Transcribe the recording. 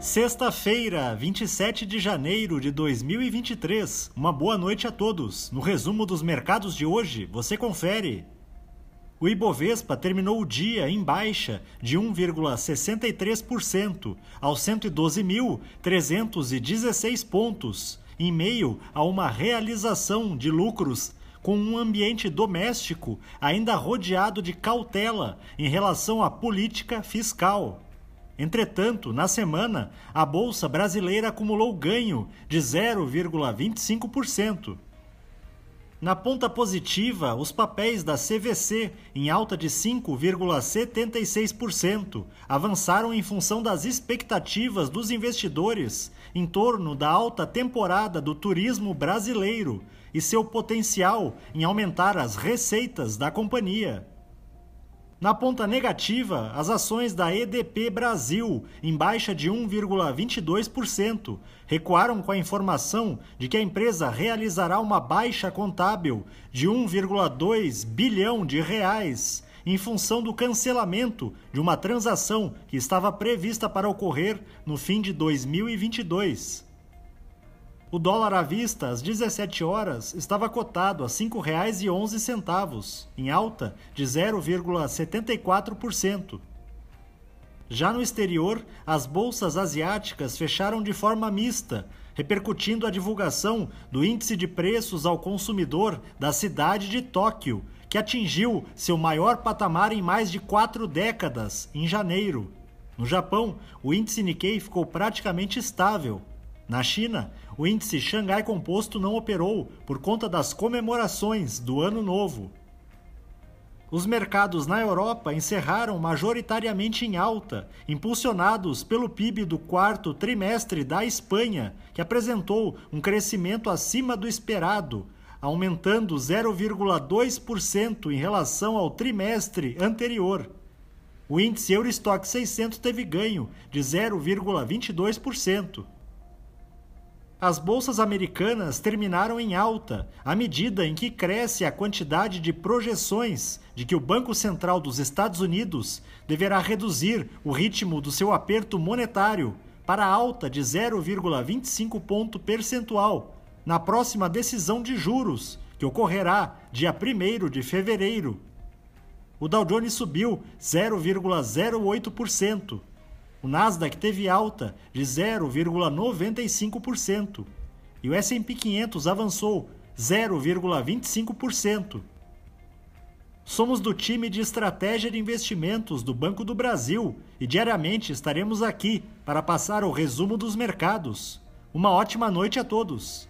Sexta-feira, 27 de janeiro de 2023. Uma boa noite a todos. No resumo dos mercados de hoje, você confere. O Ibovespa terminou o dia em baixa de 1,63% aos 112.316 pontos, em meio a uma realização de lucros com um ambiente doméstico ainda rodeado de cautela em relação à política fiscal. Entretanto, na semana, a bolsa brasileira acumulou ganho de 0,25%. Na ponta positiva, os papéis da CVC, em alta de 5,76%, avançaram em função das expectativas dos investidores em torno da alta temporada do turismo brasileiro e seu potencial em aumentar as receitas da companhia. Na ponta negativa, as ações da EDP Brasil, em baixa de 1,22%, recuaram com a informação de que a empresa realizará uma baixa contábil de 1,2 bilhão de reais em função do cancelamento de uma transação que estava prevista para ocorrer no fim de 2022. O dólar à vista, às 17 horas, estava cotado a R$ 5,11, em alta de 0,74%. Já no exterior, as bolsas asiáticas fecharam de forma mista, repercutindo a divulgação do índice de preços ao consumidor da cidade de Tóquio, que atingiu seu maior patamar em mais de quatro décadas, em janeiro. No Japão, o índice Nikkei ficou praticamente estável, na China, o índice Xangai Composto não operou por conta das comemorações do Ano Novo. Os mercados na Europa encerraram majoritariamente em alta, impulsionados pelo PIB do quarto trimestre da Espanha, que apresentou um crescimento acima do esperado, aumentando 0,2% em relação ao trimestre anterior. O índice Eurostock 600 teve ganho de 0,22%. As bolsas americanas terminaram em alta, à medida em que cresce a quantidade de projeções de que o Banco Central dos Estados Unidos deverá reduzir o ritmo do seu aperto monetário para alta de 0,25 ponto percentual na próxima decisão de juros, que ocorrerá dia 1 de fevereiro. O Dow Jones subiu 0,08%, o Nasdaq teve alta de 0,95% e o S&P 500 avançou 0,25%. Somos do time de estratégia de investimentos do Banco do Brasil e diariamente estaremos aqui para passar o resumo dos mercados. Uma ótima noite a todos.